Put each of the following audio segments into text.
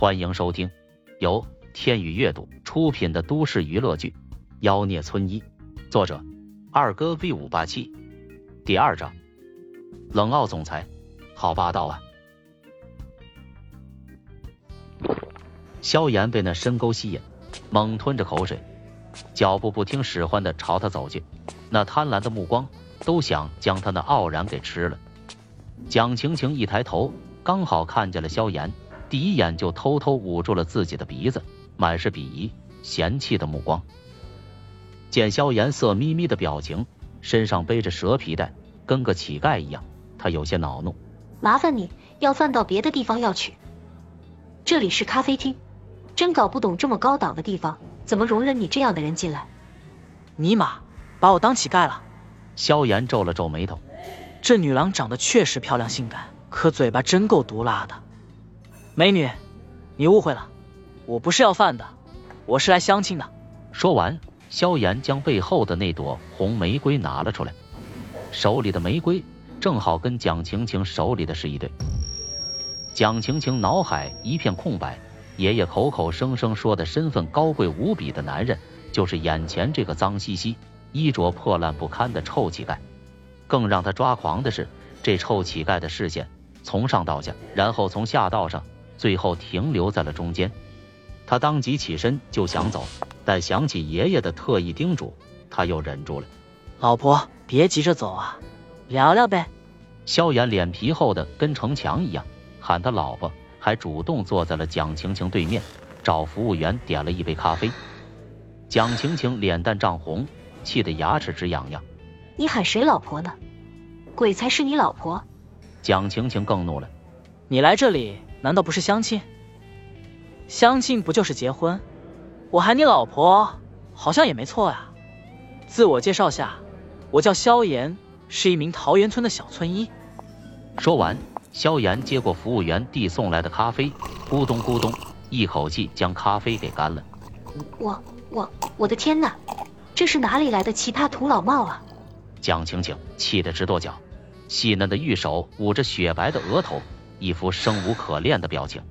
欢迎收听由天宇阅读出品的都市娱乐剧《妖孽村医》，作者二哥 V 五八七。第二章，冷傲总裁，好霸道啊！萧炎被那深沟吸引，猛吞着口水，脚步不听使唤的朝他走去，那贪婪的目光都想将他那傲然给吃了。蒋晴晴一抬头，刚好看见了萧炎。第一眼就偷偷捂住了自己的鼻子，满是鄙夷、嫌弃的目光。见萧炎色眯眯的表情，身上背着蛇皮袋，跟个乞丐一样，他有些恼怒。麻烦你要饭到别的地方要去，这里是咖啡厅，真搞不懂这么高档的地方怎么容忍你这样的人进来。尼玛，把我当乞丐了！萧炎皱了皱眉头，这女郎长得确实漂亮性感，可嘴巴真够毒辣的。美女，你误会了，我不是要饭的，我是来相亲的。说完，萧炎将背后的那朵红玫瑰拿了出来，手里的玫瑰正好跟蒋晴晴手里的是一对。蒋晴晴脑海一片空白，爷爷口口声声说的身份高贵无比的男人，就是眼前这个脏兮兮、衣着破烂不堪的臭乞丐。更让他抓狂的是，这臭乞丐的视线从上到下，然后从下到上。最后停留在了中间，他当即起身就想走，但想起爷爷的特意叮嘱，他又忍住了。老婆，别急着走啊，聊聊呗。萧炎脸皮厚的跟城墙一样，喊他老婆，还主动坐在了蒋晴晴对面，找服务员点了一杯咖啡。蒋晴晴脸蛋涨红，气得牙齿直痒痒。你喊谁老婆呢？鬼才是你老婆！蒋晴晴更怒了。你来这里。难道不是相亲？相亲不就是结婚？我喊你老婆，好像也没错呀。自我介绍下，我叫萧炎，是一名桃源村的小村医。说完，萧炎接过服务员递送来的咖啡，咕咚咕咚，一口气将咖啡给干了。我我我的天哪，这是哪里来的奇葩土老帽啊！蒋晴晴气得直跺脚，细嫩的玉手捂着雪白的额头。一副生无可恋的表情，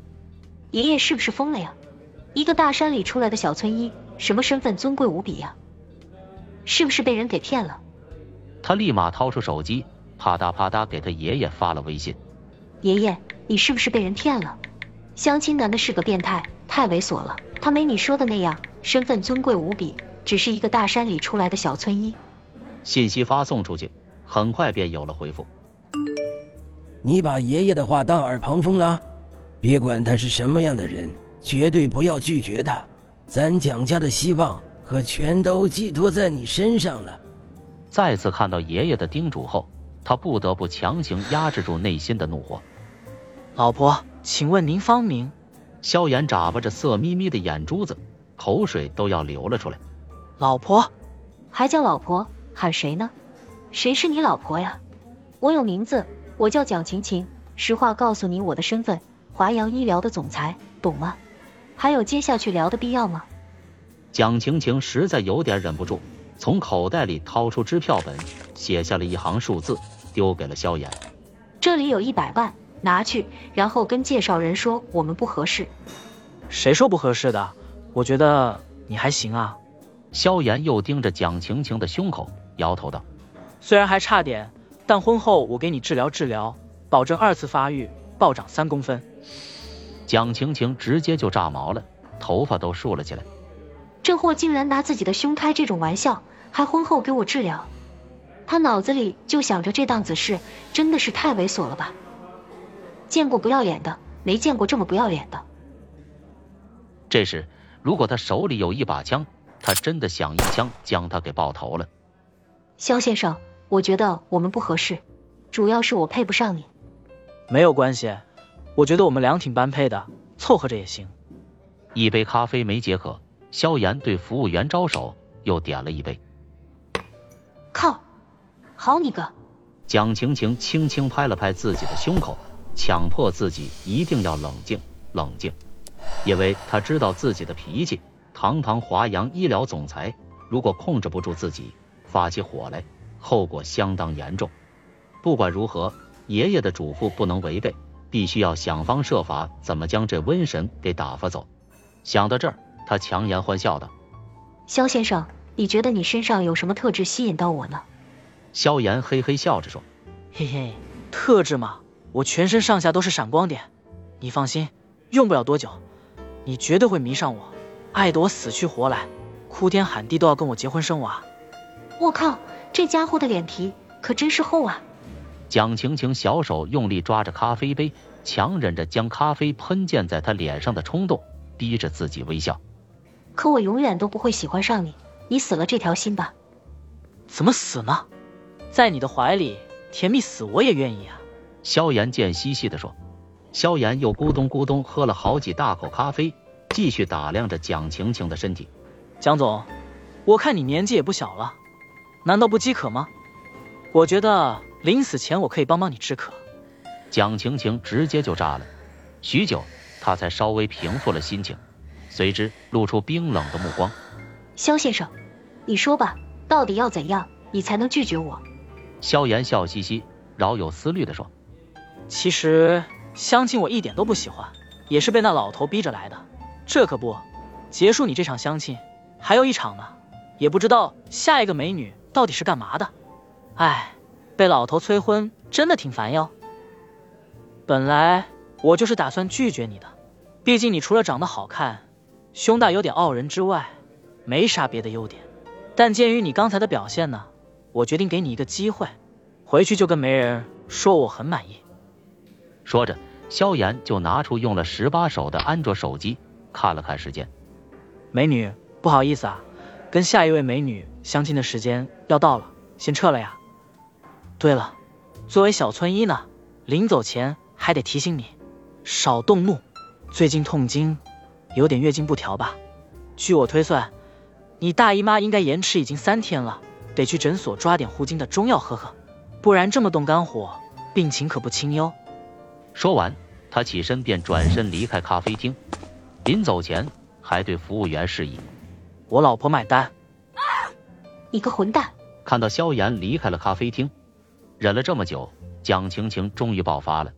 爷爷是不是疯了呀？一个大山里出来的小村医，什么身份尊贵无比呀？是不是被人给骗了？他立马掏出手机，啪嗒啪嗒给他爷爷发了微信。爷爷，你是不是被人骗了？相亲男的是个变态，太猥琐了。他没你说的那样，身份尊贵无比，只是一个大山里出来的小村医。信息发送出去，很快便有了回复。你把爷爷的话当耳旁风了，别管他是什么样的人，绝对不要拒绝他。咱蒋家的希望可全都寄托在你身上了。再次看到爷爷的叮嘱后，他不得不强行压制住内心的怒火。老婆，请问您芳名？萧炎眨巴着色眯眯的眼珠子，口水都要流了出来。老婆，还叫老婆？喊谁呢？谁是你老婆呀？我有名字。我叫蒋晴晴，实话告诉你我的身份，华阳医疗的总裁，懂吗？还有接下去聊的必要吗？蒋晴晴实在有点忍不住，从口袋里掏出支票本，写下了一行数字，丢给了萧炎。这里有一百万，拿去，然后跟介绍人说我们不合适。谁说不合适的？我觉得你还行啊。萧炎又盯着蒋晴晴的胸口，摇头道：“虽然还差点。”但婚后我给你治疗治疗，保证二次发育暴涨三公分。蒋晴晴直接就炸毛了，头发都竖了起来。这货竟然拿自己的胸开这种玩笑，还婚后给我治疗，他脑子里就想着这档子事，真的是太猥琐了吧？见过不要脸的，没见过这么不要脸的。这时，如果他手里有一把枪，他真的想一枪将他给爆头了。肖先生。我觉得我们不合适，主要是我配不上你。没有关系，我觉得我们俩挺般配的，凑合着也行。一杯咖啡没解渴，萧炎对服务员招手，又点了一杯。靠，好你个！蒋晴晴轻轻拍了拍自己的胸口，强迫自己一定要冷静冷静，因为她知道自己的脾气。堂堂华阳医疗总裁，如果控制不住自己，发起火来。后果相当严重。不管如何，爷爷的嘱咐不能违背。必须要想方设法怎么将这瘟神给打发走。想到这儿，他强颜欢笑道：“肖先生，你觉得你身上有什么特质吸引到我呢？”萧炎嘿嘿笑着说：“嘿嘿，特质嘛，我全身上下都是闪光点，你放心，用不了多久，你绝对会迷上我，爱得我死去活来，哭天喊地都要跟我结婚生娃。”我靠，这家伙的脸皮可真是厚啊！蒋晴晴小手用力抓着咖啡杯，强忍着将咖啡喷溅在他脸上的冲动，逼着自己微笑。可我永远都不会喜欢上你，你死了这条心吧。怎么死呢？在你的怀里甜蜜死我也愿意啊！萧炎贱兮兮的说。萧炎又咕咚咕咚喝了好几大口咖啡，继续打量着蒋晴晴的身体。蒋总，我看你年纪也不小了。难道不饥渴吗？我觉得临死前我可以帮帮你止渴。蒋晴晴直接就炸了，许久，她才稍微平复了心情，随之露出冰冷的目光。肖先生，你说吧，到底要怎样，你才能拒绝我？萧炎笑嘻嘻，饶有思虑的说：“其实相亲我一点都不喜欢，也是被那老头逼着来的。这可不，结束你这场相亲，还有一场呢，也不知道下一个美女。”到底是干嘛的？哎，被老头催婚真的挺烦哟。本来我就是打算拒绝你的，毕竟你除了长得好看、胸大有点傲人之外，没啥别的优点。但鉴于你刚才的表现呢，我决定给你一个机会，回去就跟媒人说我很满意。说着，萧炎就拿出用了十八手的安卓手机，看了看时间。美女，不好意思啊。跟下一位美女相亲的时间要到了，先撤了呀。对了，作为小村医呢，临走前还得提醒你，少动怒。最近痛经，有点月经不调吧？据我推算，你大姨妈应该延迟已经三天了，得去诊所抓点护经的中药喝喝，不然这么动肝火，病情可不轻哟。说完，他起身便转身离开咖啡厅，临走前还对服务员示意。我老婆买单。你个混蛋！看到萧炎离开了咖啡厅，忍了这么久，蒋晴晴终于爆发了。